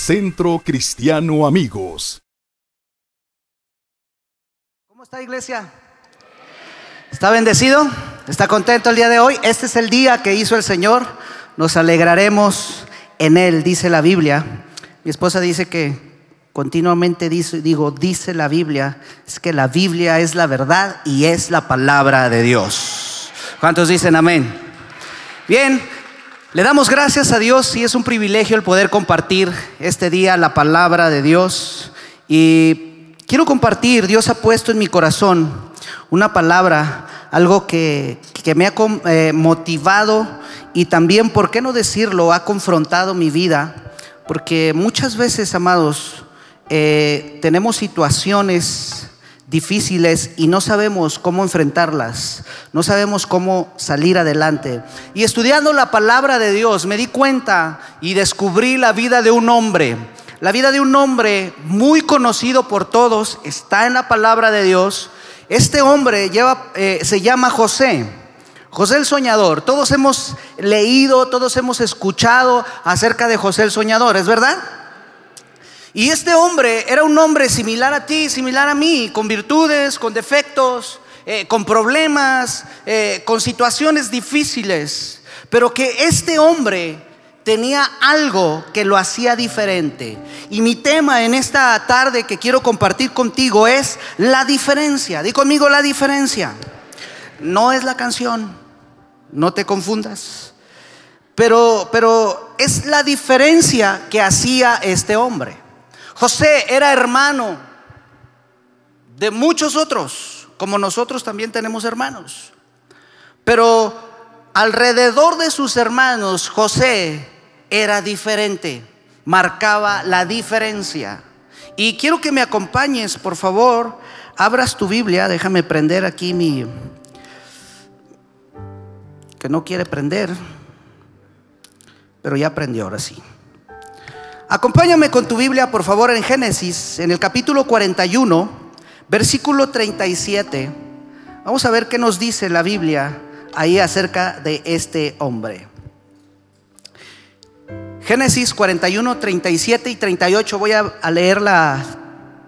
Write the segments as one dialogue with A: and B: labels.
A: Centro Cristiano Amigos.
B: ¿Cómo está iglesia? ¿Está bendecido? ¿Está contento el día de hoy? Este es el día que hizo el Señor. Nos alegraremos en Él, dice la Biblia. Mi esposa dice que continuamente dice, digo, dice la Biblia, es que la Biblia es la verdad y es la palabra de Dios. ¿Cuántos dicen amén? Bien, le damos gracias a Dios y es un privilegio el poder compartir este día la palabra de Dios. Y quiero compartir, Dios ha puesto en mi corazón una palabra algo que, me ha eh, motivado y también, ¿por qué no decirlo?, ha confrontado mi vida, porque muchas veces, amados, eh, tenemos situaciones difíciles y no sabemos cómo enfrentarlas, no sabemos cómo salir adelante. Y estudiando la palabra de Dios me di cuenta y descubrí la vida de un hombre. La vida de un hombre muy conocido por todos, está en la palabra de Dios, este hombre lleva, eh, se llama José. José el Soñador. Todos hemos leído, todos hemos escuchado acerca de José el Soñador, ¿es verdad? Y este hombre era un hombre similar a ti, similar a mí, con virtudes, con defectos, eh, con problemas, eh, con situaciones difíciles. Pero que este hombre tenía algo que lo hacía diferente. Y mi tema en esta tarde que quiero compartir contigo es la diferencia. Di conmigo la diferencia. No es la canción, no te confundas. Pero, pero es la diferencia que hacía este hombre. José era hermano de muchos otros, como nosotros también tenemos hermanos. Pero alrededor de sus hermanos, José era diferente, marcaba la diferencia. Y quiero que me acompañes, por favor, abras tu Biblia, déjame prender aquí mi... que no quiere prender, pero ya prendió ahora sí. Acompáñame con tu Biblia, por favor, en Génesis, en el capítulo 41, versículo 37. Vamos a ver qué nos dice la Biblia ahí acerca de este hombre. Génesis 41, 37 y 38, voy a, leer la,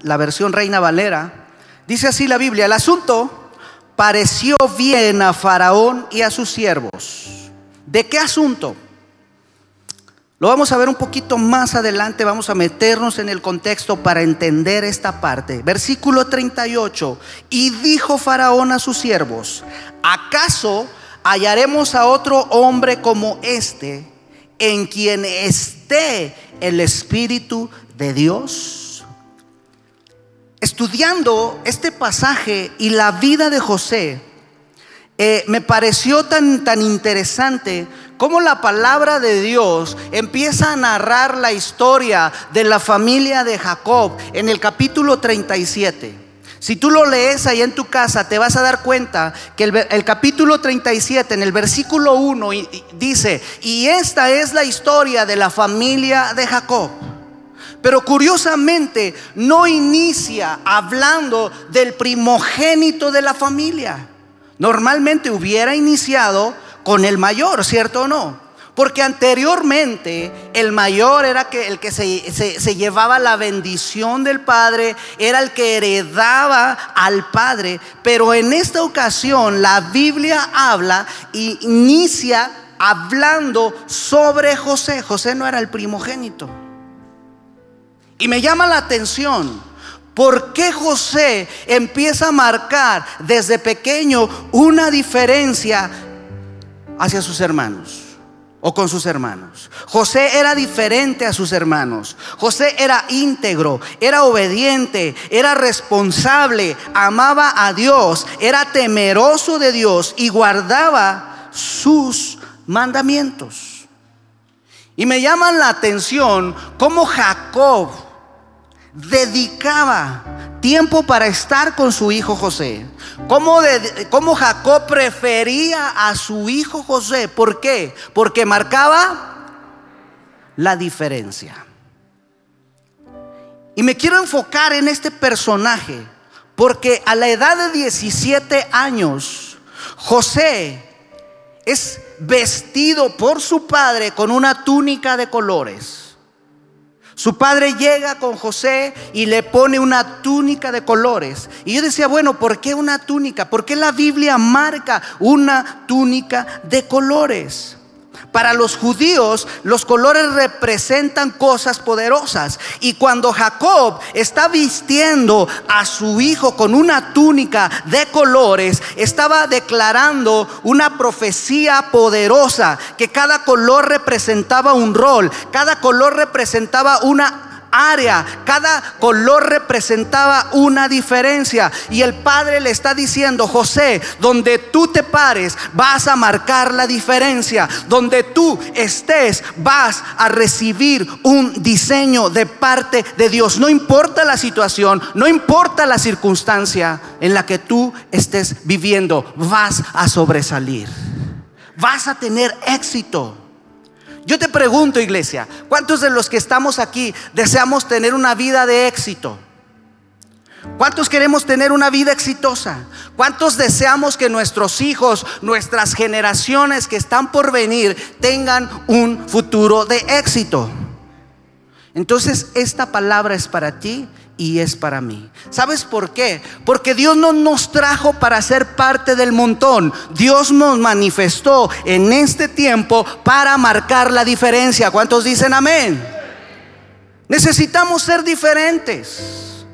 B: la versión Reina Valera. Dice así la Biblia, el asunto pareció bien a Faraón y a sus siervos. ¿De qué asunto? Lo vamos a ver un poquito más adelante, vamos a meternos en el contexto para entender esta parte. Versículo 38, y dijo Faraón a sus siervos, ¿acaso hallaremos a otro hombre como este en quien esté el Espíritu de Dios. Estudiando este pasaje y la vida de José, eh, me pareció tan, tan interesante cómo la palabra de Dios empieza a narrar la historia de la familia de Jacob en el capítulo 37. Si tú lo lees ahí en tu casa, te vas a dar cuenta que el, capítulo 37, en el versículo 1, dice, y esta es la historia de la familia de Jacob. Pero curiosamente no inicia hablando del primogénito de la familia. Normalmente hubiera iniciado con el mayor, ¿cierto o no? Porque anteriormente el mayor era el que se, llevaba la bendición del Padre, era el que heredaba al Padre. Pero en esta ocasión la Biblia habla y inicia hablando sobre José. José no era el primogénito. Y me llama la atención. ¿Por qué José empieza a marcar desde pequeño una diferencia hacia sus hermanos? o con sus hermanos. José era diferente a sus hermanos. José era íntegro, era obediente, era responsable, amaba a Dios, era temeroso de Dios y guardaba sus mandamientos. Y me llaman la atención cómo Jacob dedicaba tiempo para estar con su hijo José. ¿Cómo, Jacob prefería a su hijo José? ¿Por qué? Porque marcaba la diferencia. Y me quiero enfocar en este personaje, porque a la edad de 17 años, José es vestido por su padre con una túnica de colores. Su padre llega con José y le pone una túnica de colores. Y yo decía, bueno, ¿por qué una túnica? ¿Por qué la Biblia marca una túnica de colores? Para los judíos los colores representan cosas poderosas. Y cuando Jacob está vistiendo a su hijo con una túnica de colores, estaba declarando una profecía poderosa, que cada color representaba un rol, cada color representaba una área, cada color representaba una diferencia. Y el padre le está diciendo, José, donde tú te pares, vas a marcar la diferencia. Donde tú estés, vas a recibir un diseño de parte de Dios. No importa la situación, no importa la circunstancia en la que tú estés viviendo, vas a sobresalir. Vas a tener éxito. Yo te pregunto, iglesia, ¿cuántos de los que estamos aquí deseamos tener una vida de éxito? ¿Cuántos queremos tener una vida exitosa? ¿Cuántos deseamos que nuestros hijos, nuestras generaciones que están por venir, tengan un futuro de éxito? Entonces, esta palabra es para ti y es para mí. ¿Sabes por qué? Porque Dios no nos trajo para ser parte del montón. Dios nos manifestó en este tiempo para marcar la diferencia. ¿Cuántos dicen amén? Necesitamos ser diferentes.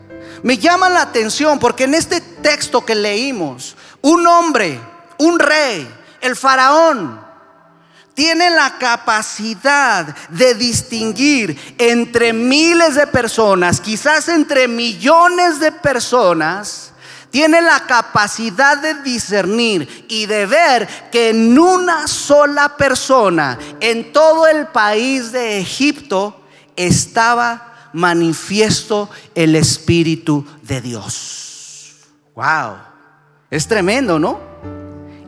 B: Me llama la atención porque en este texto que leímos, un hombre, un rey, el faraón, tiene la capacidad de distinguir entre miles de personas, quizás entre millones de personas, tiene la capacidad de discernir y de ver que en una sola persona, en todo el país de Egipto, estaba manifiesto el Espíritu de Dios. Wow, es tremendo, ¿no?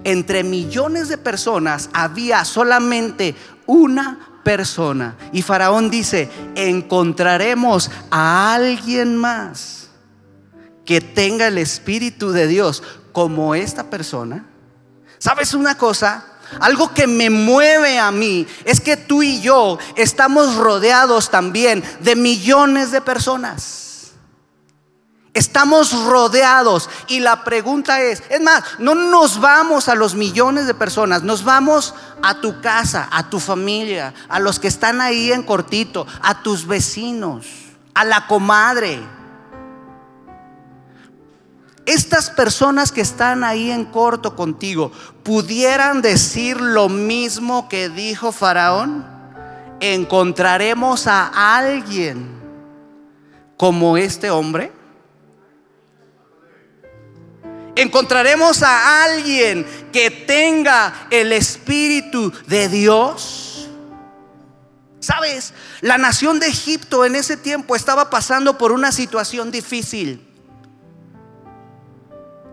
B: Entre millones de personas había solamente una persona. Y Faraón dice, encontraremos a alguien más que tenga el Espíritu de Dios como esta persona. ¿Sabes una cosa? Algo que me mueve a mí es que tú y yo estamos rodeados también de millones de personas. Estamos rodeados y la pregunta es, es más, no nos vamos a los millones de personas, nos vamos a tu casa, a tu familia, a los que están ahí en cortito, a tus vecinos, a la comadre. Estas personas que están ahí en corto contigo, ¿pudieran decir lo mismo que dijo Faraón? ¿Encontraremos a alguien como este hombre? Encontraremos a alguien que tenga el Espíritu de Dios. Sabes, la nación de Egipto en ese tiempo estaba pasando por una situación difícil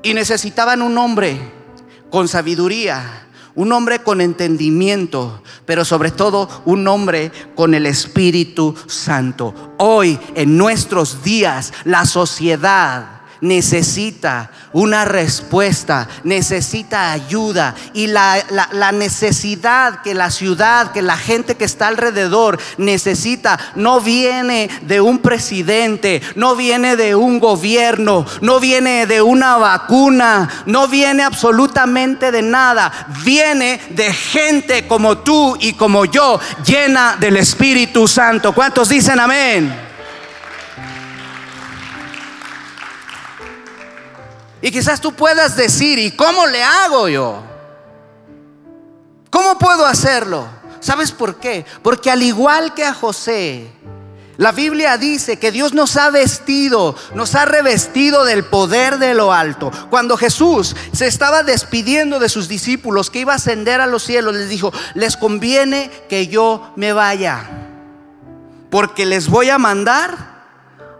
B: y necesitaban un hombre con sabiduría, un hombre con entendimiento, pero sobre todo un hombre con el Espíritu Santo. Hoy, en nuestros días, la sociedad necesita una respuesta, necesita ayuda. Y la, necesidad que la ciudad, que la gente que está alrededor necesita, no viene de un presidente, no viene de un gobierno, no viene de una vacuna, no viene absolutamente de nada. Viene de gente como tú y como yo, llena del Espíritu Santo. ¿Cuántos dicen amén? Y quizás tú puedas decir, ¿y cómo le hago yo? ¿Cómo puedo hacerlo? ¿Sabes por qué? Porque al igual que a José, la Biblia dice que Dios nos ha vestido, nos ha revestido del poder de lo alto. Cuando Jesús se estaba despidiendo de sus discípulos que iba a ascender a los cielos, les dijo, les conviene que yo me vaya, porque les voy a mandar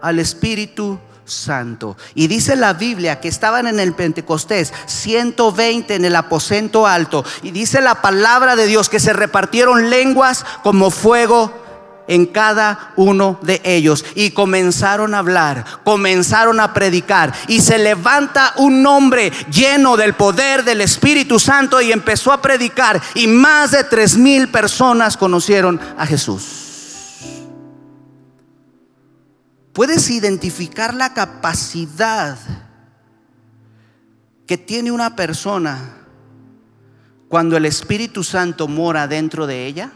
B: al Espíritu Santo. Y dice la Biblia que estaban en el Pentecostés 120 en el aposento alto. Y dice la palabra de Dios que se repartieron lenguas como fuego en cada uno de ellos. Y comenzaron a hablar, comenzaron a predicar. Y se levanta un hombre lleno del poder del Espíritu Santo y empezó a predicar. Y más de tres mil personas conocieron a Jesús. Puedes identificar la capacidad que tiene una persona cuando el Espíritu Santo mora dentro de ella?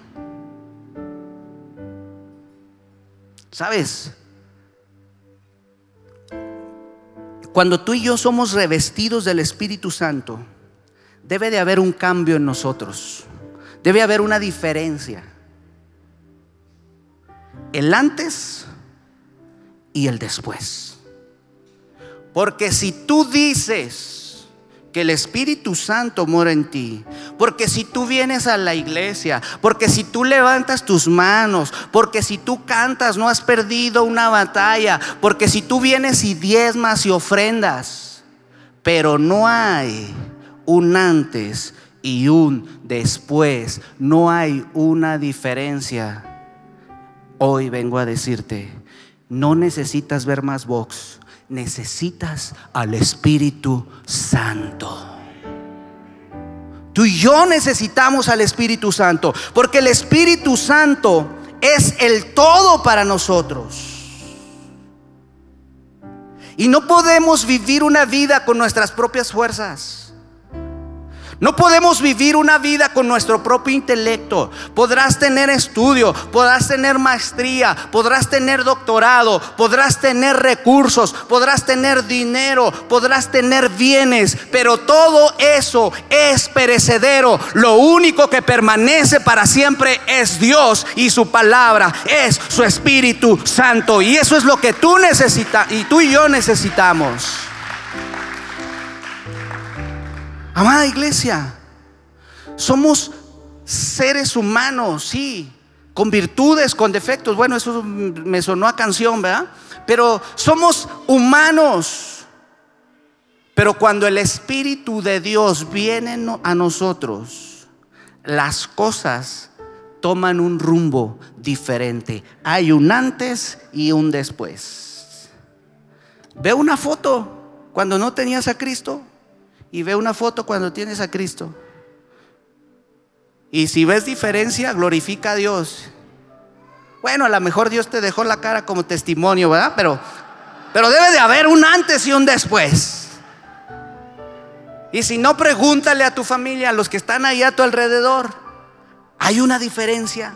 B: ¿Sabes? Cuando tú y yo somos revestidos del Espíritu Santo, debe de haber un cambio en nosotros. Debe haber una diferencia. El antes y el después. Porque si tú dices, que el Espíritu Santo mora en ti. Porque si tú vienes a la iglesia, porque si tú levantas tus manos, porque si tú cantas no has perdido una batalla, porque si tú vienes y diezmas y ofrendas, pero no hay un antes y un después, no hay una diferencia. Hoy vengo a decirte, no necesitas ver más box necesitas al Espíritu Santo. Tú y yo necesitamos al Espíritu Santo, porque el Espíritu Santo es el todo para nosotros. Y no podemos vivir una vida con nuestras propias fuerzas. No podemos vivir una vida con nuestro propio intelecto. Podrás tener estudio, podrás tener maestría, podrás tener doctorado, podrás tener recursos, podrás tener dinero, podrás tener bienes, pero todo eso es perecedero. Lo único que permanece para siempre es Dios y su palabra, es su Espíritu Santo. Y eso es lo que tú necesitas y tú y yo necesitamos. Amada iglesia, somos seres humanos, sí, con virtudes, con defectos. Bueno, eso me sonó a canción, ¿verdad? Pero somos humanos. Pero cuando el Espíritu de Dios viene a nosotros, las cosas toman un rumbo diferente. Hay un antes y un después. Ve una foto cuando no tenías a Cristo y ve una foto cuando tienes a Cristo. Y si ves diferencia, glorifica a Dios. Bueno, a lo mejor Dios te dejó la cara como testimonio, ¿verdad? Pero, pero debe de haber un antes y un después. Y si no, pregúntale a tu familia, a los que están ahí a tu alrededor. Hay una diferencia.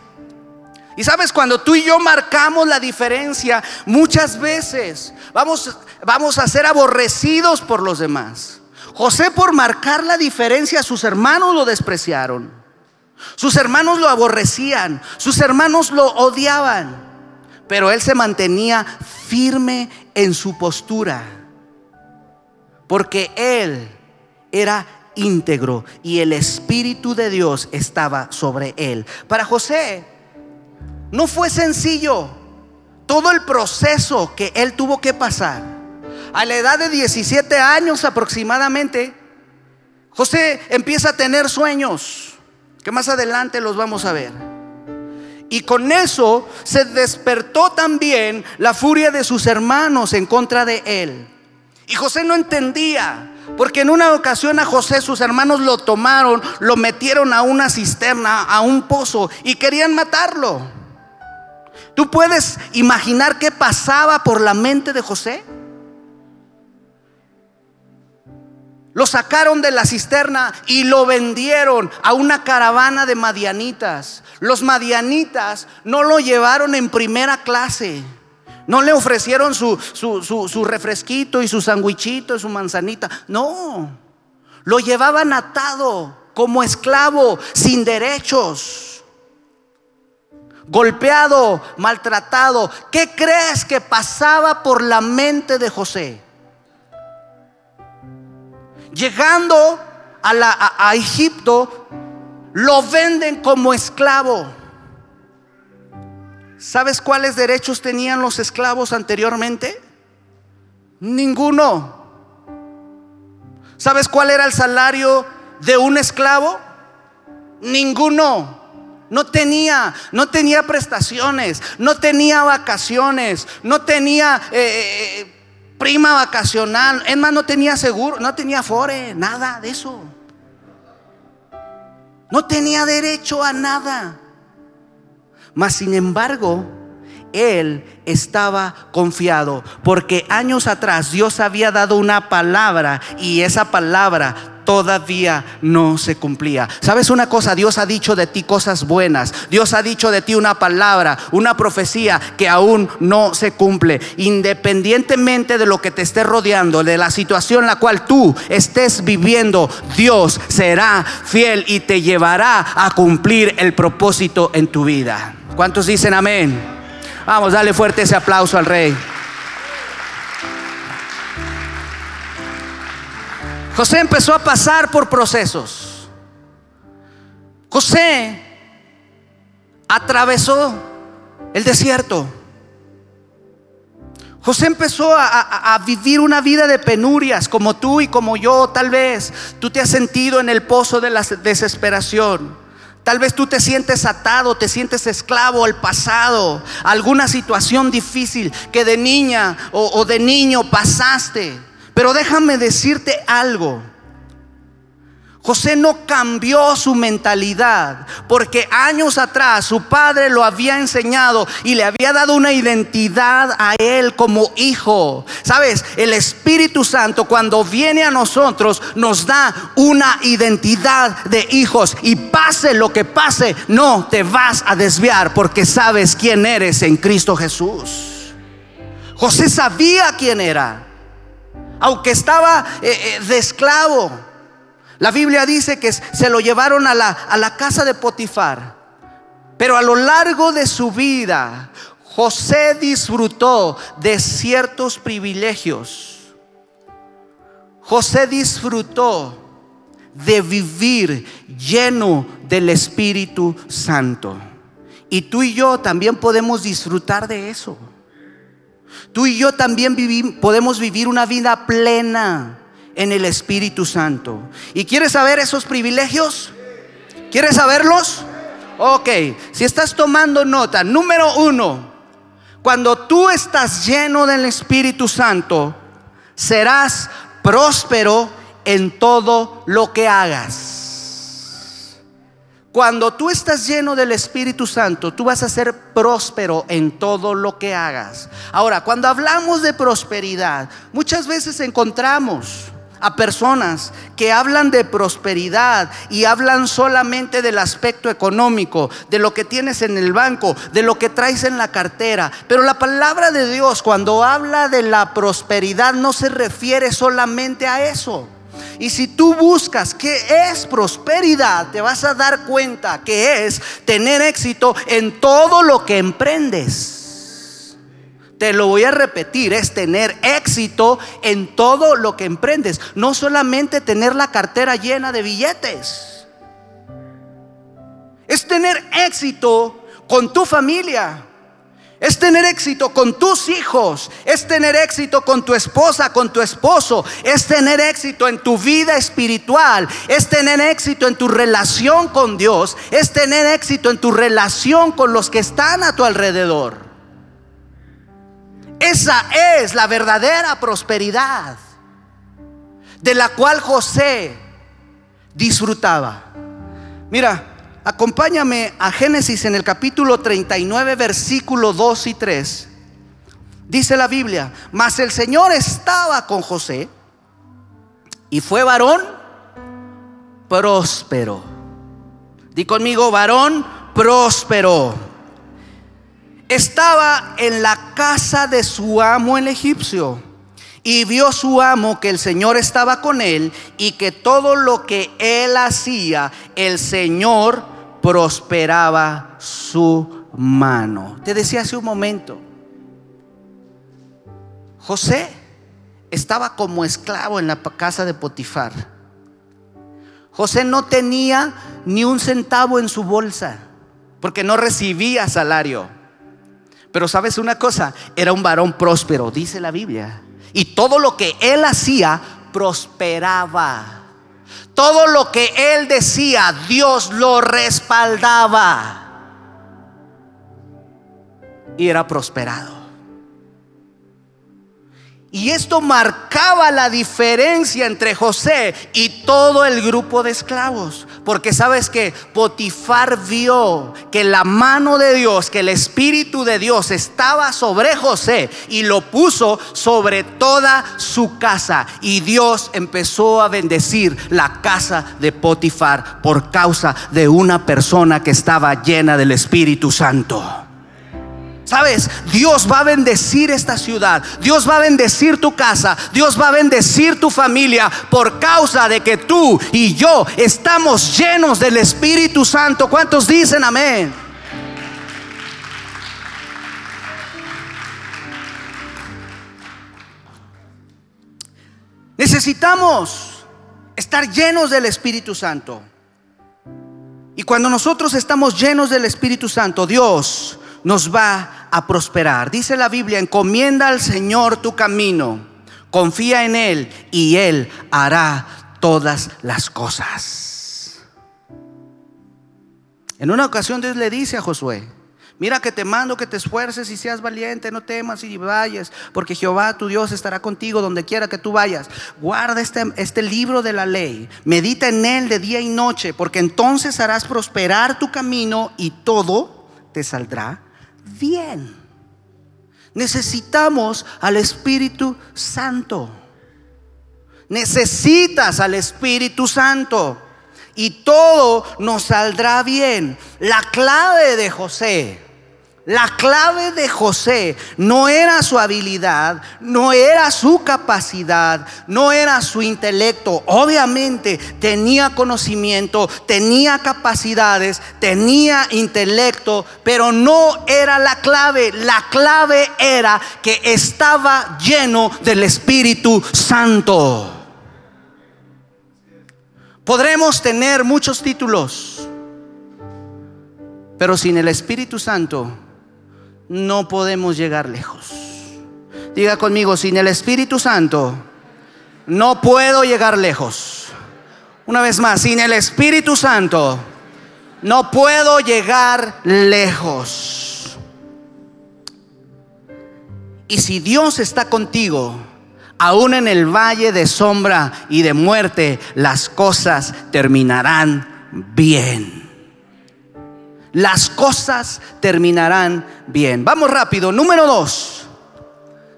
B: Y sabes, cuando tú y yo marcamos la diferencia, muchas veces vamos, vamos a ser aborrecidos por los demás. José por marcar la diferencia, sus hermanos lo despreciaron. Sus hermanos lo aborrecían, sus hermanos lo odiaban, pero él se mantenía firme en su postura, porque él era íntegro y el Espíritu de Dios estaba sobre él. Para José no fue sencillo todo el proceso que él tuvo que pasar a la edad de 17 años aproximadamente, José empieza a tener sueños, que más adelante los vamos a ver. Y con eso se despertó también la furia de sus hermanos en contra de él. Y José no entendía, porque en una ocasión a José sus hermanos lo tomaron, lo metieron a una cisterna, a un pozo, y querían matarlo. ¿Tú puedes imaginar qué pasaba por la mente de José? Lo sacaron de la cisterna y lo vendieron a una caravana de madianitas. Los madianitas no lo llevaron en primera clase. No le ofrecieron su, refresquito y su sandwichito y su manzanita. No, lo llevaban atado como esclavo, sin derechos. Golpeado, maltratado. ¿Qué crees que pasaba por la mente de José? Llegando a, Egipto, lo venden como esclavo. ¿Sabes cuáles derechos tenían los esclavos anteriormente? Ninguno. ¿Sabes cuál era el salario de un esclavo? Ninguno. No tenía, no tenía prestaciones, no tenía vacaciones, no tenía eh, eh, eh, prima vacacional. Es más, no tenía seguro, no tenía fore, nada de eso. No tenía derecho a nada. Mas, sin embargo, él estaba confiado, porque años atrás Dios había dado una palabra y esa palabra todavía no se cumplía. ¿Sabes una cosa? Dios ha dicho de ti cosas buenas. Dios ha dicho de ti una palabra, una profecía que aún no se cumple. Independientemente de lo que te esté rodeando, de la situación en la cual tú estés viviendo, Dios será fiel y te llevará a cumplir el propósito en tu vida. ¿Cuántos dicen amén? Vamos, dale fuerte ese aplauso al rey. José empezó a pasar por procesos. José atravesó el desierto. José empezó a, vivir una vida de penurias, como tú y como yo, tal vez. Tú te has sentido en el pozo de la desesperación. Tal vez tú te sientes atado, te sientes esclavo al pasado, alguna situación difícil que de niña o de niño pasaste. Pero déjame decirte algo. José no cambió su mentalidad porque años atrás su padre lo había enseñado y le había dado una identidad a él como hijo. Sabes, el Espíritu Santo cuando viene a nosotros nos da una identidad de hijos y pase lo que pase, no te vas a desviar porque sabes quién eres en Cristo Jesús. José sabía quién era aunque estaba eh, eh, de esclavo. La Biblia dice que se lo llevaron a la, a la casa de Potifar. Pero a lo largo de su vida, José disfrutó de ciertos privilegios. José disfrutó de vivir lleno del Espíritu Santo. Y tú y yo también podemos disfrutar de eso. Tú y yo también podemos vivir una vida plena en el Espíritu Santo. ¿Y quieres saber esos privilegios? ¿Quieres saberlos? Ok, si estás tomando nota, número uno, cuando tú estás lleno del Espíritu Santo, serás próspero en todo lo que hagas. Cuando tú estás lleno del Espíritu Santo, tú vas a ser próspero en todo lo que hagas. Ahora, cuando hablamos de prosperidad, muchas veces encontramos a personas que hablan de prosperidad y hablan solamente del aspecto económico, de lo que tienes en el banco, de lo que traes en la cartera. Pero la palabra de Dios cuando habla de la prosperidad no se refiere solamente a eso. Y si tú buscas qué es prosperidad, te vas a dar cuenta que es tener éxito en todo lo que emprendes. Te lo voy a repetir, es tener éxito en todo lo que emprendes. No solamente tener la cartera llena de billetes. Es tener éxito con tu familia es tener éxito con tus hijos, es tener éxito con tu esposa, con tu esposo, es tener éxito en tu vida espiritual, es tener éxito en tu relación con Dios, es tener éxito en tu relación con los que están a tu alrededor. Esa es la verdadera prosperidad de la cual José disfrutaba. Mira, Acompáñame a Génesis en el capítulo 39, versículo 2 y 3. Dice la Biblia, mas el Señor estaba con José y fue varón próspero. Di conmigo, varón próspero. Estaba en la casa de su amo el egipcio y vio su amo que el Señor estaba con él y que todo lo que él hacía, el Señor prosperaba su mano. Te decía hace un momento, José estaba como esclavo en la casa de Potifar. José no tenía ni un centavo en su bolsa, porque no recibía salario. Pero sabes una cosa, era un varón próspero, dice la Biblia. Y todo lo que él hacía prosperaba. Todo lo que él decía, Dios lo respaldaba. Y era prosperado. Y esto marcaba la diferencia entre José y todo el grupo de esclavos. Porque sabes que Potifar vio que la mano de Dios, que el Espíritu de Dios estaba sobre José y lo puso sobre toda su casa. Y Dios empezó a bendecir la casa de Potifar por causa de una persona que estaba llena del Espíritu Santo. Sabes, Dios va a bendecir esta ciudad, Dios va a bendecir tu casa, Dios va a bendecir tu familia por causa de que tú y yo estamos llenos del Espíritu Santo. ¿Cuántos dicen amén? Necesitamos estar llenos del Espíritu Santo. Y cuando nosotros estamos llenos del Espíritu Santo, Dios nos va a prosperar. Dice la Biblia, encomienda al Señor tu camino, confía en Él y Él hará todas las cosas. En una ocasión Dios le dice a Josué, Mira que te mando que te esfuerces y seas valiente, no temas y vayas, porque Jehová tu Dios estará contigo donde quiera que tú vayas. Guarda este, este libro de la ley, medita en él de día y noche, porque entonces harás prosperar tu camino y todo te saldrá bien. Necesitamos al Espíritu Santo. Necesitas al Espíritu Santo. Y todo nos saldrá bien. La clave de José la clave de José no era su habilidad, no era su capacidad, no era su intelecto. Obviamente tenía conocimiento, tenía capacidades, tenía intelecto, pero no era la clave. La clave era que estaba lleno del Espíritu Santo. Podremos tener muchos títulos, pero sin el Espíritu Santo no podemos llegar lejos. Diga conmigo, sin el Espíritu Santo no puedo llegar lejos. Una vez más, sin el Espíritu Santo no puedo llegar lejos. Y si Dios está contigo, aún en el valle de sombra y de muerte, las cosas terminarán bien las cosas terminarán bien. Vamos rápido. Número dos.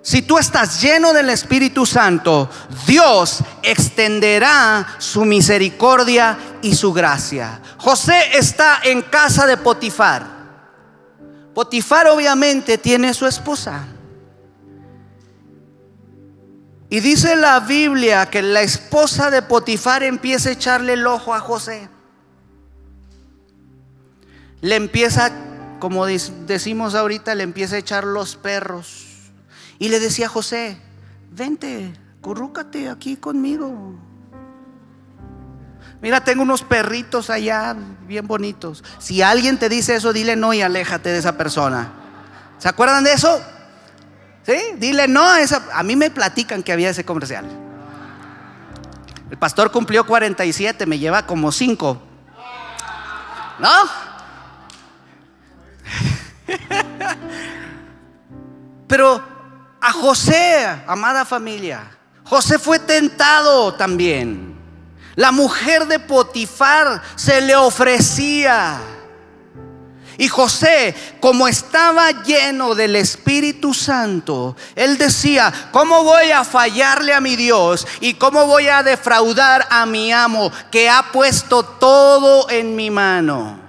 B: Si tú estás lleno del Espíritu Santo, Dios extenderá su misericordia y su gracia. José está en casa de Potifar. Potifar obviamente tiene su esposa. Y dice la Biblia que la esposa de Potifar empieza a echarle el ojo a José le empieza, como decimos ahorita, le empieza a echar los perros. Y le decía a José, vente, currúcate aquí conmigo. Mira, tengo unos perritos allá bien bonitos. Si alguien te dice eso, dile no y aléjate de esa persona. ¿Se acuerdan de eso? ¿Sí? Dile no a esa. A mí me platican que había ese comercial. El pastor cumplió 47, me lleva como 5. ¿No? José, amada familia, José fue tentado también. La mujer de Potifar se le ofrecía. Y José, como estaba lleno del Espíritu Santo, él decía, ¿cómo voy a fallarle a mi Dios? ¿Y cómo voy a defraudar a mi amo que ha puesto todo en mi mano?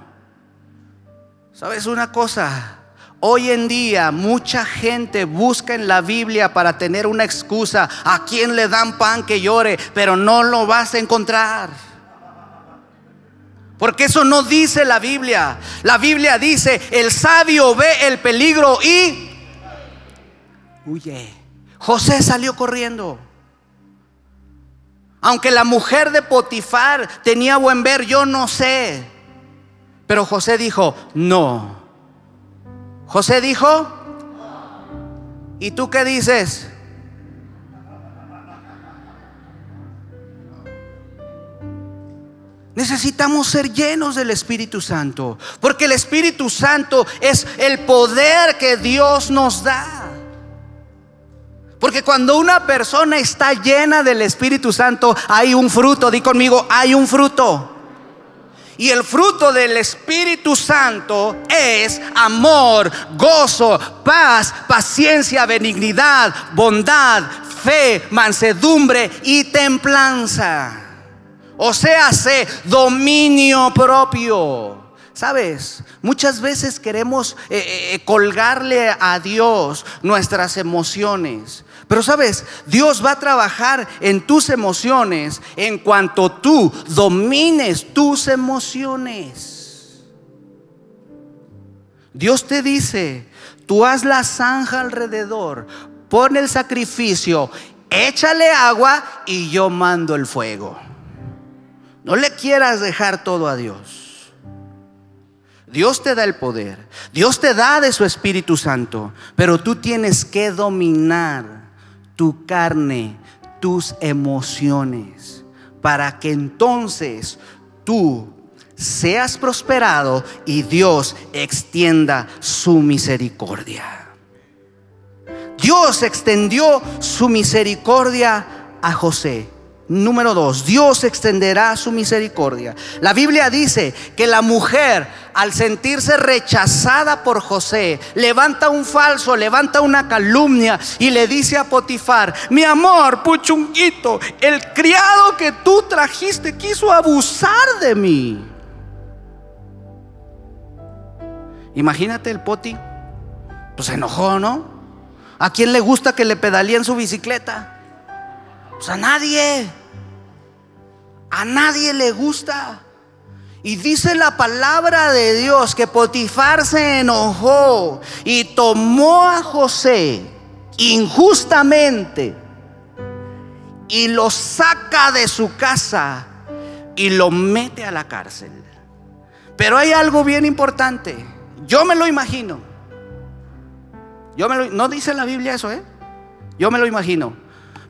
B: ¿Sabes una cosa? Hoy en día mucha gente busca en la Biblia para tener una excusa. A quien le dan pan que llore, pero no lo vas a encontrar. Porque eso no dice la Biblia. La Biblia dice, el sabio ve el peligro y huye. José salió corriendo. Aunque la mujer de Potifar tenía buen ver, yo no sé. Pero José dijo, no. José dijo, ¿y tú qué dices? Necesitamos ser llenos del Espíritu Santo, porque el Espíritu Santo es el poder que Dios nos da. Porque cuando una persona está llena del Espíritu Santo, hay un fruto. Di conmigo, hay un fruto. Y el fruto del Espíritu Santo es amor, gozo, paz, paciencia, benignidad, bondad, fe, mansedumbre y templanza. O sea, se dominio propio. Sabes, muchas veces queremos eh, eh, eh, colgarle a Dios nuestras emociones. Pero sabes, Dios va a trabajar en tus emociones en cuanto tú domines tus emociones. Dios te dice, tú haz la zanja alrededor, pon el sacrificio, échale agua y yo mando el fuego. No le quieras dejar todo a Dios. Dios te da el poder, Dios te da de su Espíritu Santo, pero tú tienes que dominar tu carne, tus emociones, para que entonces tú seas prosperado y Dios extienda su misericordia. Dios extendió su misericordia a José. Número dos, Dios extenderá su misericordia. La Biblia dice que la mujer, al sentirse rechazada por José, levanta un falso, levanta una calumnia y le dice a Potifar, mi amor, puchunguito, el criado que tú trajiste quiso abusar de mí. Imagínate el poti, pues se enojó, ¿no? ¿A quién le gusta que le pedalíen su bicicleta? Pues a nadie. A nadie le gusta. Y dice la palabra de Dios que Potifar se enojó y tomó a José injustamente y lo saca de su casa y lo mete a la cárcel. Pero hay algo bien importante. Yo me lo imagino. Yo me lo, no dice la Biblia eso, ¿eh? Yo me lo imagino.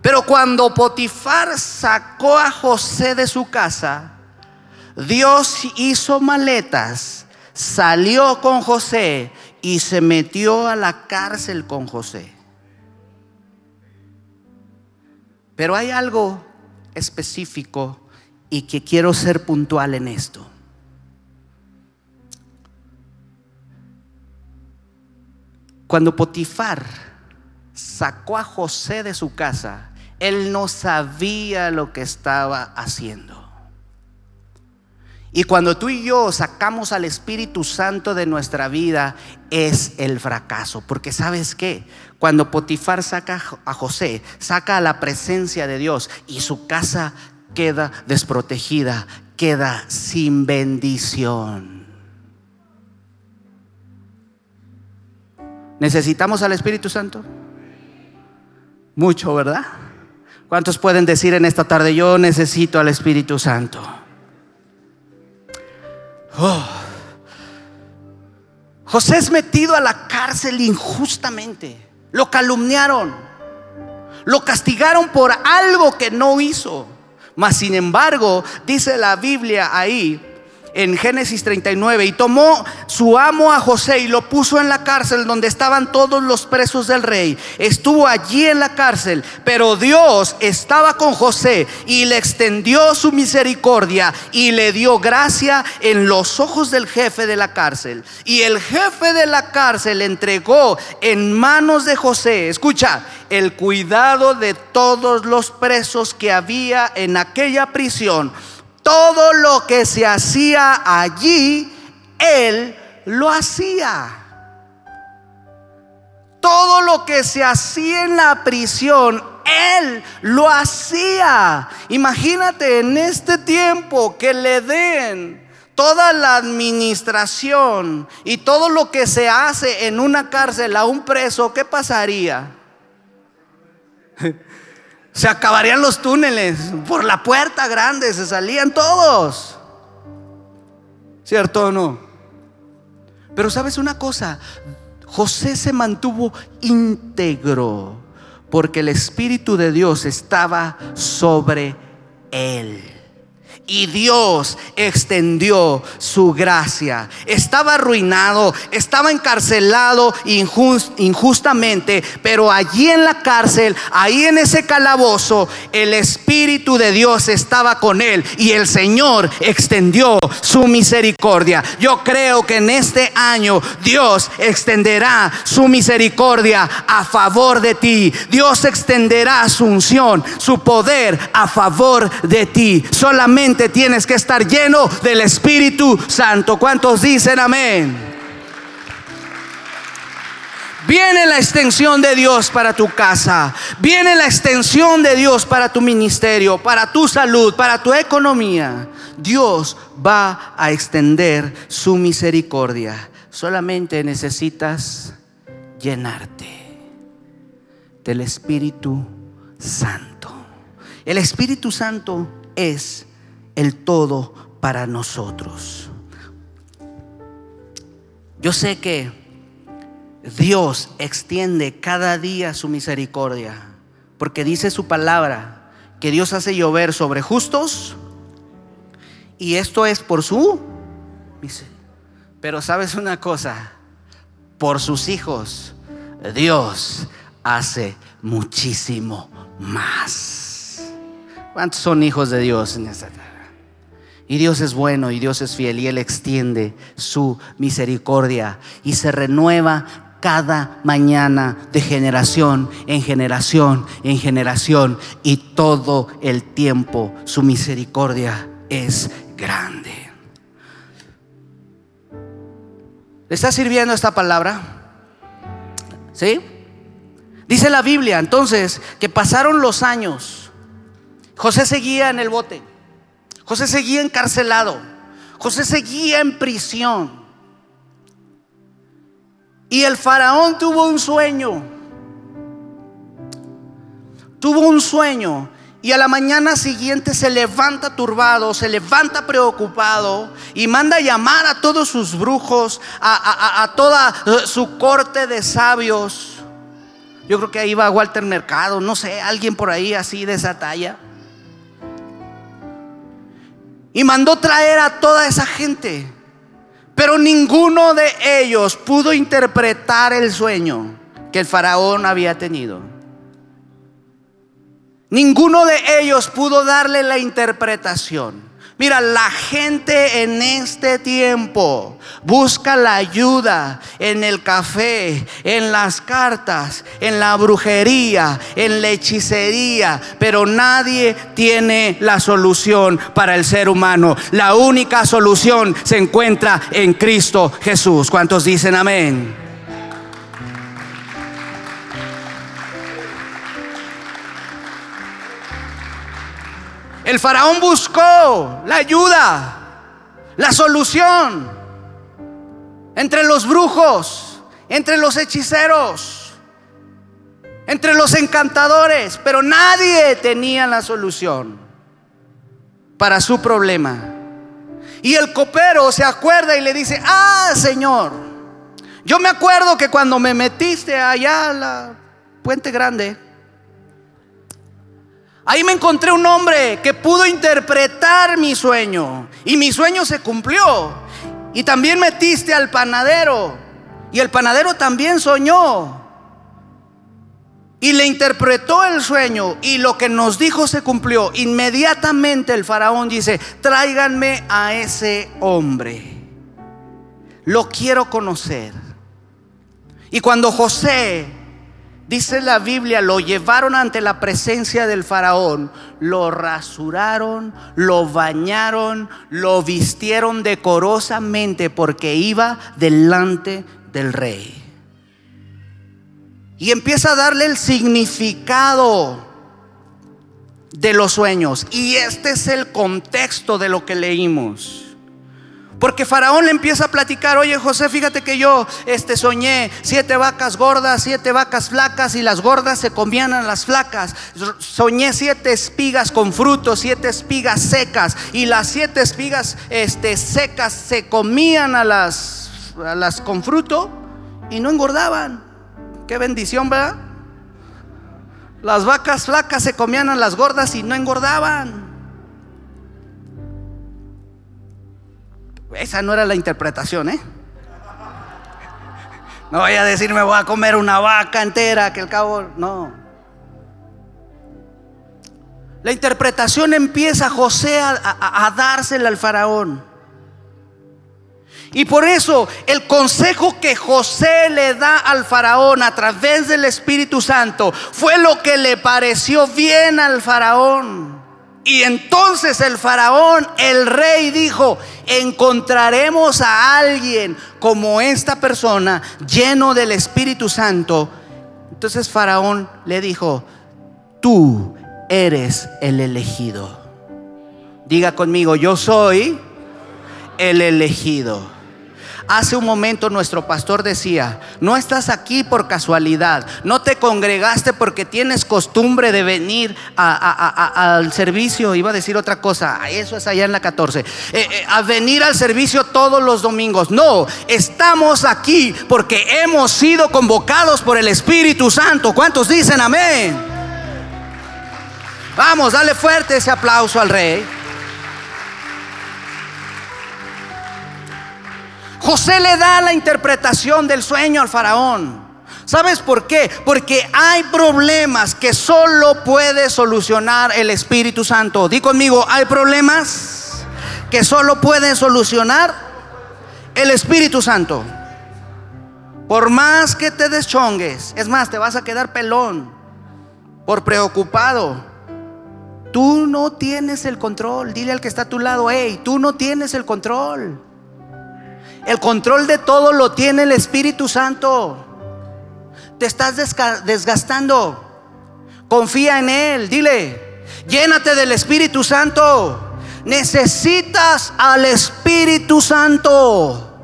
B: Pero cuando Potifar sacó a José de su casa, Dios hizo maletas, salió con José y se metió a la cárcel con José. Pero hay algo específico y que quiero ser puntual en esto. Cuando Potifar sacó a José de su casa, él no sabía lo que estaba haciendo. Y cuando tú y yo sacamos al Espíritu Santo de nuestra vida, es el fracaso. Porque sabes qué? Cuando Potifar saca a José, saca a la presencia de Dios y su casa queda desprotegida, queda sin bendición. ¿Necesitamos al Espíritu Santo? Mucho, ¿verdad? ¿Cuántos pueden decir en esta tarde, yo necesito al Espíritu Santo? Oh. José es metido a la cárcel injustamente. Lo calumniaron. Lo castigaron por algo que no hizo. Mas sin embargo, dice la Biblia ahí, en Génesis 39 y tomó su amo a José y lo puso en la cárcel donde estaban todos los presos del rey. Estuvo allí en la cárcel, pero Dios estaba con José y le extendió su misericordia y le dio gracia en los ojos del jefe de la cárcel. Y el jefe de la cárcel entregó en manos de José, escucha, el cuidado de todos los presos que había en aquella prisión todo lo que se hacía allí, Él lo hacía. Todo lo que se hacía en la prisión, Él lo hacía. Imagínate en este tiempo que le den toda la administración y todo lo que se hace en una cárcel a un preso, ¿qué pasaría? Se acabarían los túneles. Por la puerta grande se salían todos. ¿Cierto o no? Pero sabes una cosa, José se mantuvo íntegro porque el Espíritu de Dios estaba sobre él. Y Dios extendió su gracia. Estaba arruinado, estaba encarcelado injustamente, pero allí en la cárcel, ahí en ese calabozo, el Espíritu de Dios estaba con él y el Señor extendió su misericordia. Yo creo que en este año Dios extenderá su misericordia a favor de ti. Dios extenderá su unción, su poder a favor de ti. Solamente tienes que estar lleno del Espíritu Santo. ¿Cuántos dicen amén? Viene la extensión de Dios para tu casa. Viene la extensión de Dios para tu ministerio, para tu salud, para tu economía. Dios va a extender su misericordia. Solamente necesitas llenarte del Espíritu Santo. El Espíritu Santo es el todo para nosotros. Yo sé que Dios extiende cada día su misericordia, porque dice su palabra que Dios hace llover sobre justos y esto es por su Pero sabes una cosa, por sus hijos Dios hace muchísimo más. ¿Cuántos son hijos de Dios en esta tarde? Y Dios es bueno y Dios es fiel y Él extiende su misericordia y se renueva cada mañana de generación en generación en generación y todo el tiempo su misericordia es grande. ¿Le está sirviendo esta palabra? ¿Sí? Dice la Biblia entonces que pasaron los años. José seguía en el bote. José seguía encarcelado. José seguía en prisión. Y el faraón tuvo un sueño. Tuvo un sueño. Y a la mañana siguiente se levanta turbado, se levanta preocupado y manda llamar a todos sus brujos, a, toda eh, su corte de sabios. Yo creo que ahí va Walter Mercado, no sé, alguien por ahí así de esa talla. Y mandó traer a toda esa gente. Pero ninguno de ellos pudo interpretar el sueño que el faraón había tenido. Ninguno de ellos pudo darle la interpretación. Mira, la gente en este tiempo busca la ayuda en el café, en las cartas, en la brujería, en la hechicería, pero nadie tiene la solución para el ser humano. La única solución se encuentra en Cristo Jesús. ¿Cuántos dicen amén? El faraón buscó la ayuda, la solución entre los brujos, entre los hechiceros, entre los encantadores, pero nadie tenía la solución para su problema. Y el copero se acuerda y le dice, ah, Señor, yo me acuerdo que cuando me metiste allá a la puente grande, Ahí me encontré un hombre que pudo interpretar mi sueño y mi sueño se cumplió. Y también metiste al panadero y el panadero también soñó. Y le interpretó el sueño y lo que nos dijo se cumplió. Inmediatamente el faraón dice, tráiganme a ese hombre. Lo quiero conocer. Y cuando José Dice la Biblia, lo llevaron ante la presencia del faraón, lo rasuraron, lo bañaron, lo vistieron decorosamente porque iba delante del rey. Y empieza a darle el significado de los sueños. Y este es el contexto de lo que leímos. Porque Faraón le empieza a platicar, oye José, fíjate que yo este, soñé siete vacas gordas, siete vacas flacas y las gordas se comían a las flacas. Soñé siete espigas con frutos, siete espigas secas y las siete espigas este, secas se comían a las, a las con fruto y no engordaban. Qué bendición, ¿verdad? Las vacas flacas se comían a las gordas y no engordaban. Esa no era la interpretación, ¿eh? No voy a decir me voy a comer una vaca entera, que el cabo, no. La interpretación empieza José a, a dársela al faraón. Y por eso el consejo que José le da al faraón a través del Espíritu Santo fue lo que le pareció bien al faraón. Y entonces el faraón, el rey, dijo, encontraremos a alguien como esta persona lleno del Espíritu Santo. Entonces faraón le dijo, tú eres el elegido. Diga conmigo, yo soy el elegido. Hace un momento nuestro pastor decía, no estás aquí por casualidad, no te congregaste porque tienes costumbre de venir al servicio, iba a decir otra cosa, eso es allá en la 14, eh, eh, a venir al servicio todos los domingos. No, estamos aquí porque hemos sido convocados por el Espíritu Santo. ¿Cuántos dicen amén? Vamos, dale fuerte ese aplauso al rey. José le da la interpretación del sueño al faraón. ¿Sabes por qué? Porque hay problemas que solo puede solucionar el Espíritu Santo. Di conmigo, hay problemas que solo puede solucionar el Espíritu Santo. Por más que te deschongues, es más, te vas a quedar pelón por preocupado. Tú no tienes el control. Dile al que está a tu lado, hey, tú no tienes el control. El control de todo lo tiene el Espíritu Santo. Te estás desgastando. Confía en Él. Dile, llénate del Espíritu Santo. Necesitas al Espíritu Santo.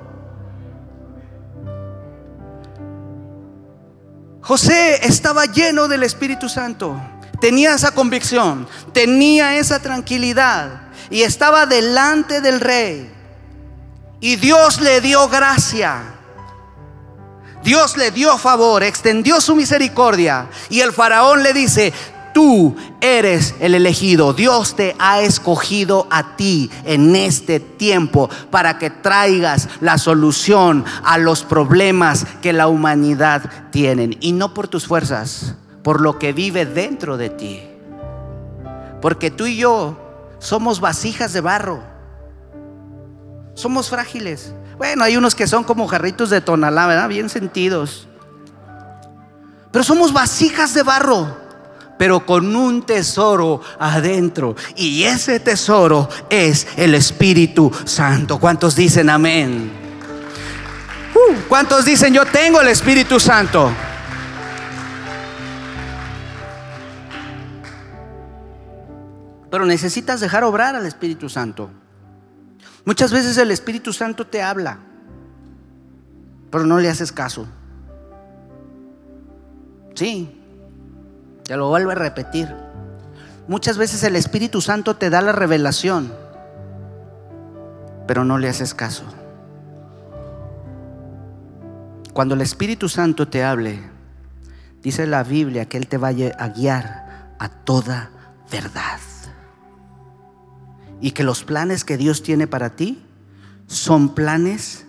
B: José estaba lleno del Espíritu Santo. Tenía esa convicción, tenía esa tranquilidad y estaba delante del rey. Y Dios le dio gracia. Dios le dio favor, extendió su misericordia. Y el faraón le dice, tú eres el elegido. Dios te ha escogido a ti en este tiempo para que traigas la solución a los problemas que la humanidad tiene. Y no por tus fuerzas, por lo que vive dentro de ti. Porque tú y yo somos vasijas de barro. Somos frágiles. Bueno, hay unos que son como jarritos de tonalá, ¿verdad? Bien sentidos. Pero somos vasijas de barro, pero con un tesoro adentro. Y ese tesoro es el Espíritu Santo. ¿Cuántos dicen amén? Uh, ¿Cuántos dicen yo tengo el Espíritu Santo? Pero necesitas dejar obrar al Espíritu Santo. Muchas veces el Espíritu Santo te habla, pero no le haces caso. Sí, te lo vuelvo a repetir. Muchas veces el Espíritu Santo te da la revelación, pero no le haces caso. Cuando el Espíritu Santo te hable, dice la Biblia que Él te va a guiar a toda verdad y que los planes que Dios tiene para ti son planes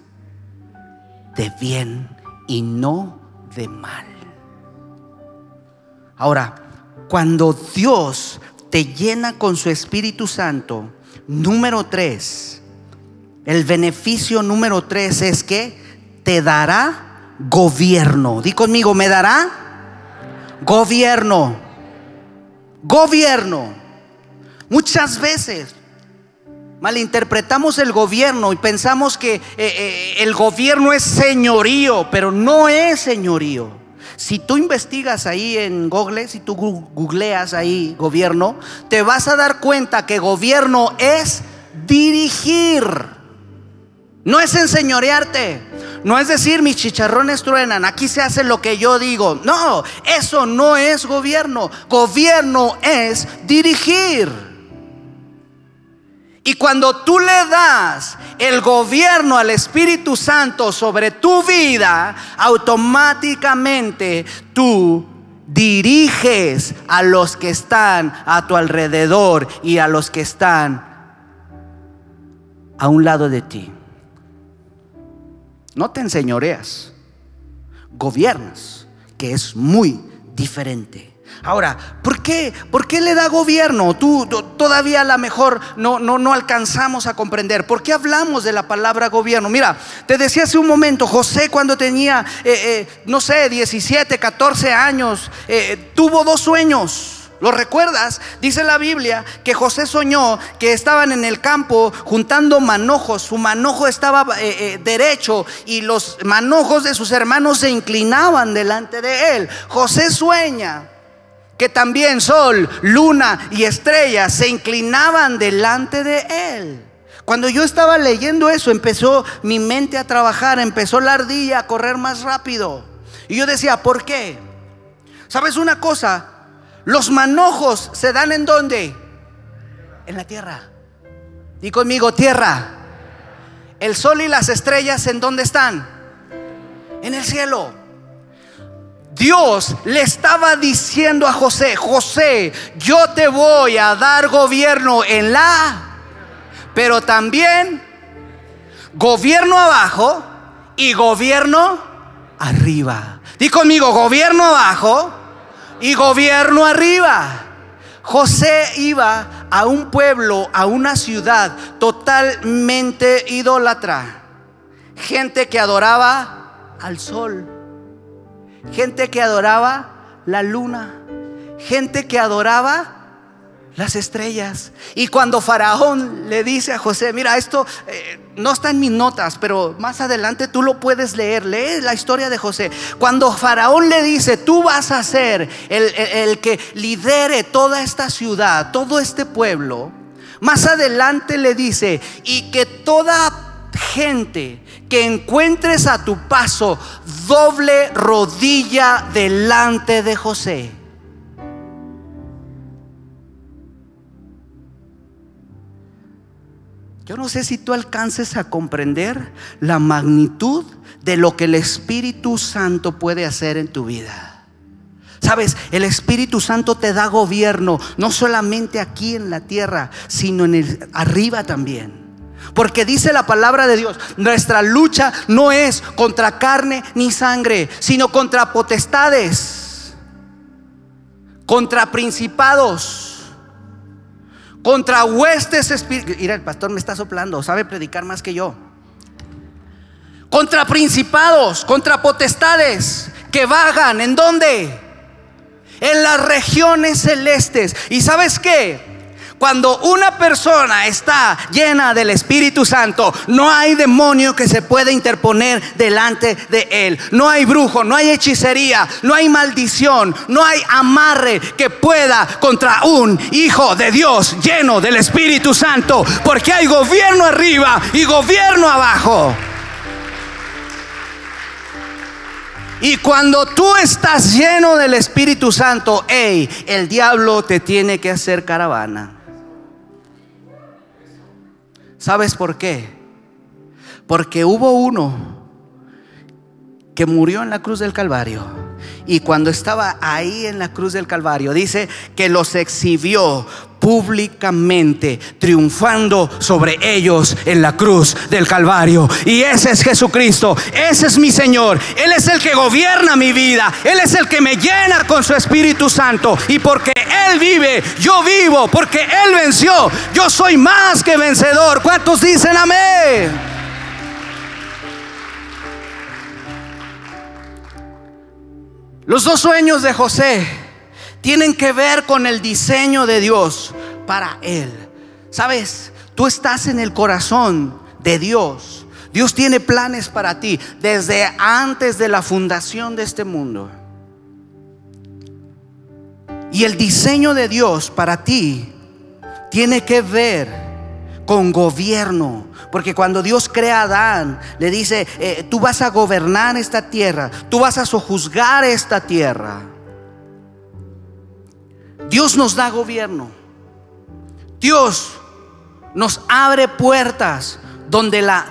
B: de bien y no de mal. Ahora, cuando Dios te llena con su Espíritu Santo, número tres, el beneficio número tres es que te dará gobierno. Di conmigo, me dará gobierno. Gobierno. Muchas veces Malinterpretamos el gobierno y pensamos que eh, eh, el gobierno es señorío, pero no es señorío. Si tú investigas ahí en Google, si tú googleas ahí gobierno, te vas a dar cuenta que gobierno es dirigir. No es enseñorearte. No es decir mis chicharrones truenan, aquí se hace lo que yo digo. No, eso no es gobierno. Gobierno es dirigir. Y cuando tú le das el gobierno al Espíritu Santo sobre tu vida, automáticamente tú diriges a los que están a tu alrededor y a los que están a un lado de ti. No te enseñoreas, gobiernas, que es muy diferente. Ahora, ¿por qué? ¿Por qué le da gobierno? Tú, todavía a lo mejor no, no, no alcanzamos a comprender. ¿Por qué hablamos de la palabra gobierno? Mira, te decía hace un momento, José cuando tenía, eh, eh, no sé, 17, 14 años, eh, tuvo dos sueños. ¿Lo recuerdas? Dice la Biblia que José soñó que estaban en el campo juntando manojos. Su manojo estaba derecho y los manojos de sus hermanos se inclinaban delante de él. José sueña que también sol, luna y estrellas se inclinaban delante de él. Cuando yo estaba leyendo eso, empezó mi mente a trabajar, empezó la ardilla a correr más rápido. Y yo decía, ¿por qué? ¿Sabes una cosa? Los manojos se dan en dónde? En la tierra. Di conmigo, tierra. El sol y las estrellas en dónde están? En el cielo. Dios le estaba diciendo a José, José, yo te voy a dar gobierno en la, pero también gobierno abajo y gobierno arriba. Di conmigo, gobierno abajo y gobierno arriba. José iba a un pueblo, a una ciudad totalmente idólatra. Gente que adoraba al sol gente que adoraba la luna, gente que adoraba las estrellas. Y cuando Faraón le dice a José, mira, esto eh, no está en mis notas, pero más adelante tú lo puedes leer, lee la historia de José. Cuando Faraón le dice, tú vas a ser el, el que lidere toda esta ciudad, todo este pueblo, más adelante le dice, y que toda gente que encuentres a tu paso doble rodilla delante de José. Yo no sé si tú alcances a comprender la magnitud de lo que el Espíritu Santo puede hacer en tu vida. Sabes, el Espíritu Santo te da gobierno, no solamente aquí en la tierra, sino en arriba también. Porque dice la palabra de Dios, nuestra lucha no es contra carne ni sangre, sino contra potestades, contra principados, contra huestes espirituales. Mira, el pastor me está soplando, sabe predicar más que yo. Contra principados, contra potestades que vagan, ¿en dónde? En las regiones celestes. ¿Y sabes qué? Cuando una persona está llena del Espíritu Santo, no hay demonio que se pueda interponer delante de él. No hay brujo, no hay hechicería, no hay maldición, no hay amarre que pueda contra un hijo de Dios lleno del Espíritu Santo, porque hay gobierno arriba y gobierno abajo. Y cuando tú estás lleno del Espíritu Santo, hey, el diablo te tiene que hacer caravana. ¿Sabes por qué? Porque hubo uno que murió en la cruz del Calvario. Y cuando estaba ahí en la cruz del Calvario, dice que los exhibió públicamente, triunfando sobre ellos en la cruz del Calvario. Y ese es Jesucristo, ese es mi Señor, Él es el que gobierna mi vida, Él es el que me llena con su Espíritu Santo. Y porque Él vive, yo vivo, porque Él venció, yo soy más que vencedor. ¿Cuántos dicen amén? Los dos sueños de José tienen que ver con el diseño de Dios para Él. ¿Sabes? Tú estás en el corazón de Dios. Dios tiene planes para ti desde antes de la fundación de este mundo. Y el diseño de Dios para ti tiene que ver con gobierno. Porque cuando Dios crea a Adán, le dice, eh, tú vas a gobernar esta tierra, tú vas a sojuzgar esta tierra. Dios nos da gobierno. Dios nos abre puertas donde la,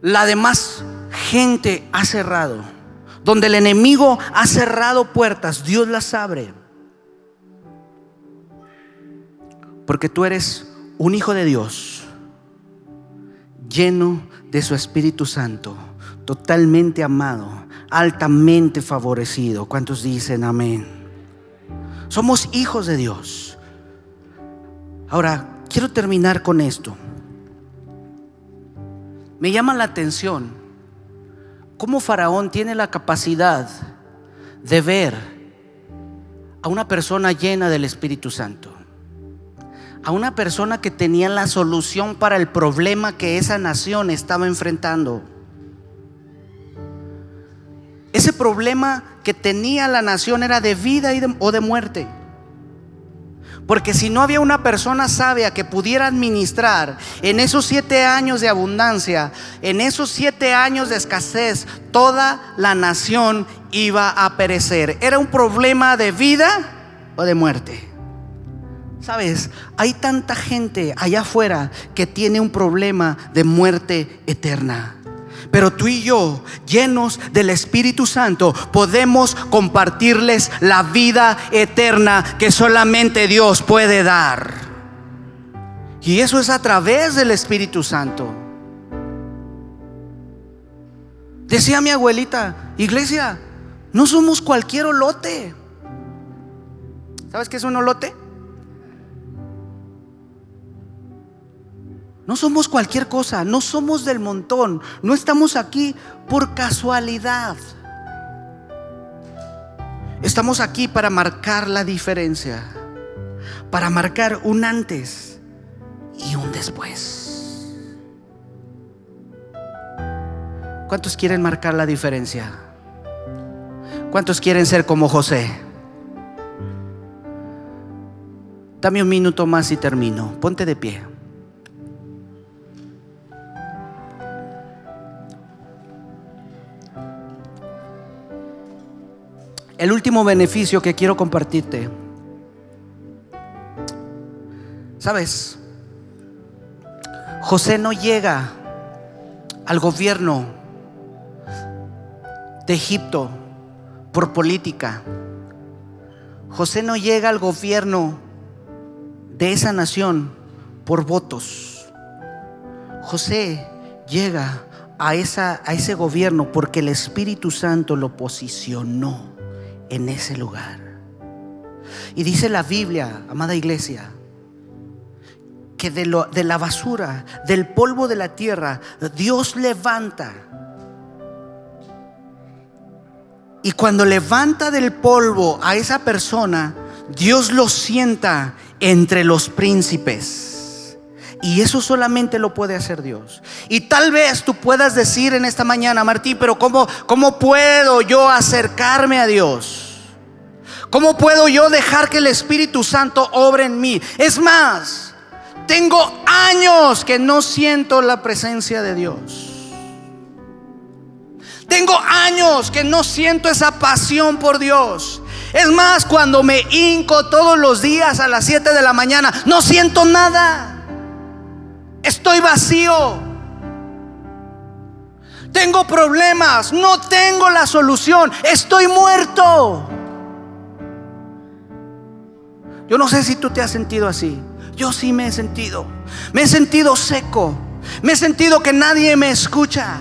B: la demás gente ha cerrado. Donde el enemigo ha cerrado puertas, Dios las abre. Porque tú eres un hijo de Dios, lleno de su Espíritu Santo, totalmente amado, altamente favorecido. ¿Cuántos dicen amén? Somos hijos de Dios. Ahora, quiero terminar con esto. Me llama la atención cómo Faraón tiene la capacidad de ver a una persona llena del Espíritu Santo. A una persona que tenía la solución para el problema que esa nación estaba enfrentando. Ese problema que tenía la nación era de vida o de muerte. Porque si no había una persona sabia que pudiera administrar en esos siete años de abundancia, en esos siete años de escasez, toda la nación iba a perecer. Era un problema de vida o de muerte. Sabes, hay tanta gente allá afuera que tiene un problema de muerte eterna. Pero tú y yo, llenos del Espíritu Santo, podemos compartirles la vida eterna que solamente Dios puede dar. Y eso es a través del Espíritu Santo. Decía mi abuelita, iglesia, no somos cualquier olote. ¿Sabes qué es un olote? No somos cualquier cosa, no somos del montón, no estamos aquí por casualidad. Estamos aquí para marcar la diferencia, para marcar un antes y un después. ¿Cuántos quieren marcar la diferencia? ¿Cuántos quieren ser como José? Dame un minuto más y termino. Ponte de pie. El último beneficio que quiero compartirte. ¿Sabes? José no llega al gobierno de Egipto por política. José no llega al gobierno de esa nación por votos. José llega a, esa, a ese gobierno porque el Espíritu Santo lo posicionó en ese lugar. Y dice la Biblia, amada iglesia, que de, lo, de la basura, del polvo de la tierra, Dios levanta. Y cuando levanta del polvo a esa persona, Dios lo sienta entre los príncipes. Y eso solamente lo puede hacer Dios. Y tal vez tú puedas decir en esta mañana, Martín, pero ¿cómo, cómo puedo yo acercarme a Dios? ¿Cómo puedo yo dejar que el Espíritu Santo obre en mí? Es más, tengo años que no siento la presencia de Dios. Tengo años que no siento esa pasión por Dios. Es más, cuando me hinco todos los días a las 7 de la mañana, no siento nada. Estoy vacío. Tengo problemas, no tengo la solución, estoy muerto. Yo no sé si tú te has sentido así. Yo sí me he sentido. Me he sentido seco. Me he sentido que nadie me escucha.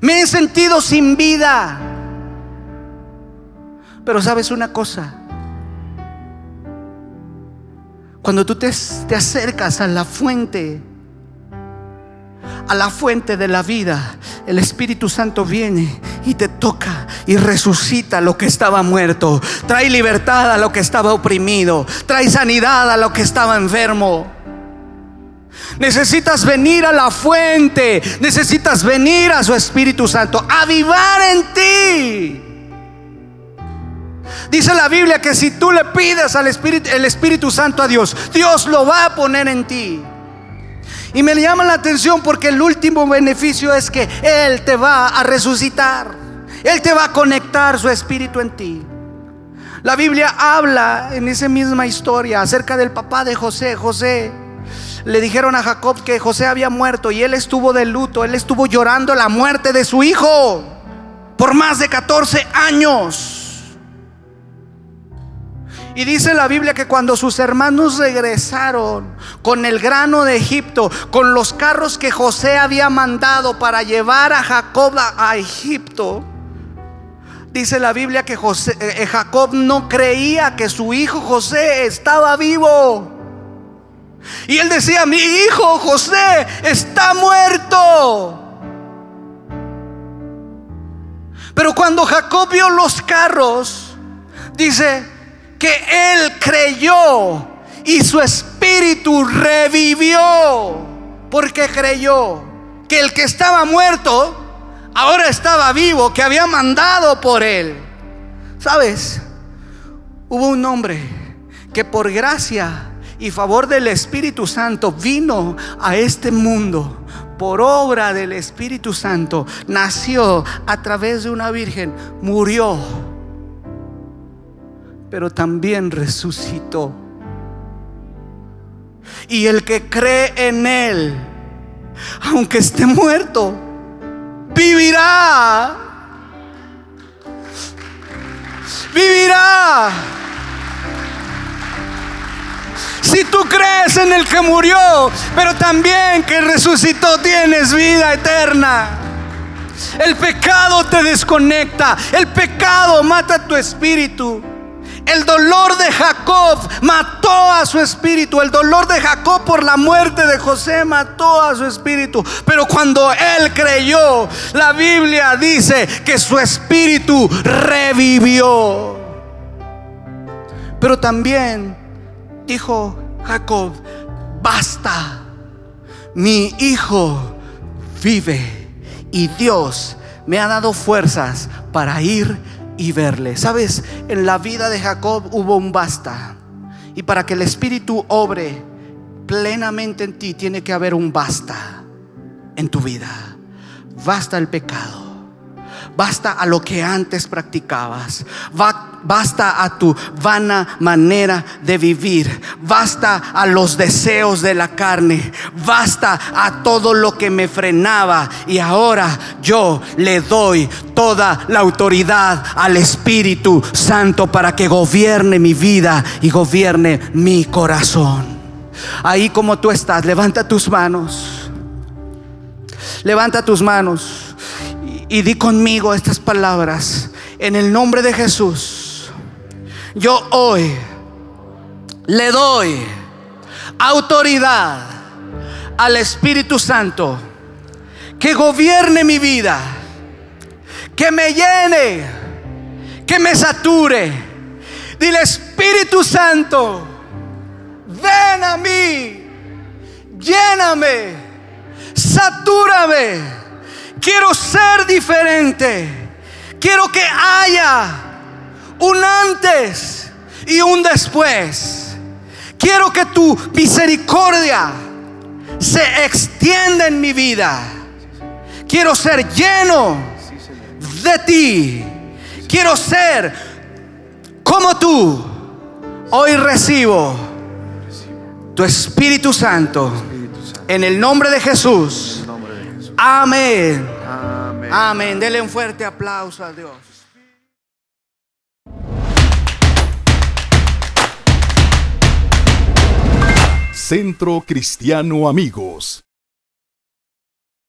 B: Me he sentido sin vida. Pero sabes una cosa, cuando tú te, acercas a la fuente, a la fuente de la vida, el Espíritu Santo viene y te toca y resucita lo que estaba muerto. Trae libertad a lo que estaba oprimido. Trae sanidad a lo que estaba enfermo. Necesitas venir a la fuente. Necesitas venir a su Espíritu Santo. Avivar en ti. Dice la Biblia que si tú le pides al Espíritu, el Espíritu Santo a Dios, Dios lo va a poner en ti. Y me llama la atención porque el último beneficio es que Él te va a resucitar. Él te va a conectar su espíritu en ti. La Biblia habla en esa misma historia acerca del papá de José. José le dijeron a Jacob que José había muerto y él estuvo de luto. Él estuvo llorando la muerte de su hijo por más de 14 años. Y dice la Biblia que cuando sus hermanos regresaron con el grano de Egipto, con los carros que José había mandado para llevar a Jacob a, Egipto, dice la Biblia que José, eh, Jacob no creía que su hijo José estaba vivo. Y él decía, mi hijo José está muerto. Pero cuando Jacob vio los carros, dice, que él creyó y su espíritu revivió porque creyó que el que estaba muerto ahora estaba vivo, que había mandado por él. ¿Sabes? Hubo un hombre que por gracia y favor del Espíritu Santo vino a este mundo por obra del Espíritu Santo, nació a través de una virgen, murió pero también resucitó. Y el que cree en Él, aunque esté muerto, vivirá. Vivirá. Si tú crees en el que murió, pero también que resucitó, tienes vida eterna. El pecado te desconecta. El pecado mata tu espíritu. El dolor de Jacob mató a su espíritu. El dolor de Jacob por la muerte de José mató a su espíritu. Pero cuando él creyó, la Biblia dice que su espíritu revivió. Pero también dijo Jacob, basta, mi hijo vive y Dios me ha dado fuerzas para ir y verle. Sabes, en la vida de Jacob hubo un basta. Y para que el Espíritu obre plenamente en ti, tiene que haber un basta en tu vida. Basta el pecado. Basta a lo que antes practicabas. Basta a tu vana manera de vivir. Basta a los deseos de la carne. Basta a todo lo que me frenaba. Y ahora yo le doy toda la autoridad al Espíritu Santo para que gobierne mi vida y gobierne mi corazón. Ahí como tú estás, levanta tus manos. Levanta tus manos y di conmigo estas palabras. En el nombre de Jesús, yo hoy le doy autoridad al Espíritu Santo que gobierne mi vida, que me llene, que me sature. Dile Espíritu Santo, ven a mí, lléname, satúrame Quiero ser diferente. Quiero que haya un antes y un después. Quiero que tu misericordia se extienda en mi vida. Quiero ser lleno de ti. Quiero ser como tú. Hoy recibo tu Espíritu Santo en el nombre de Jesús. Amén. Amén. Dele un fuerte aplauso a Dios.
A: Centro Cristiano Amigos.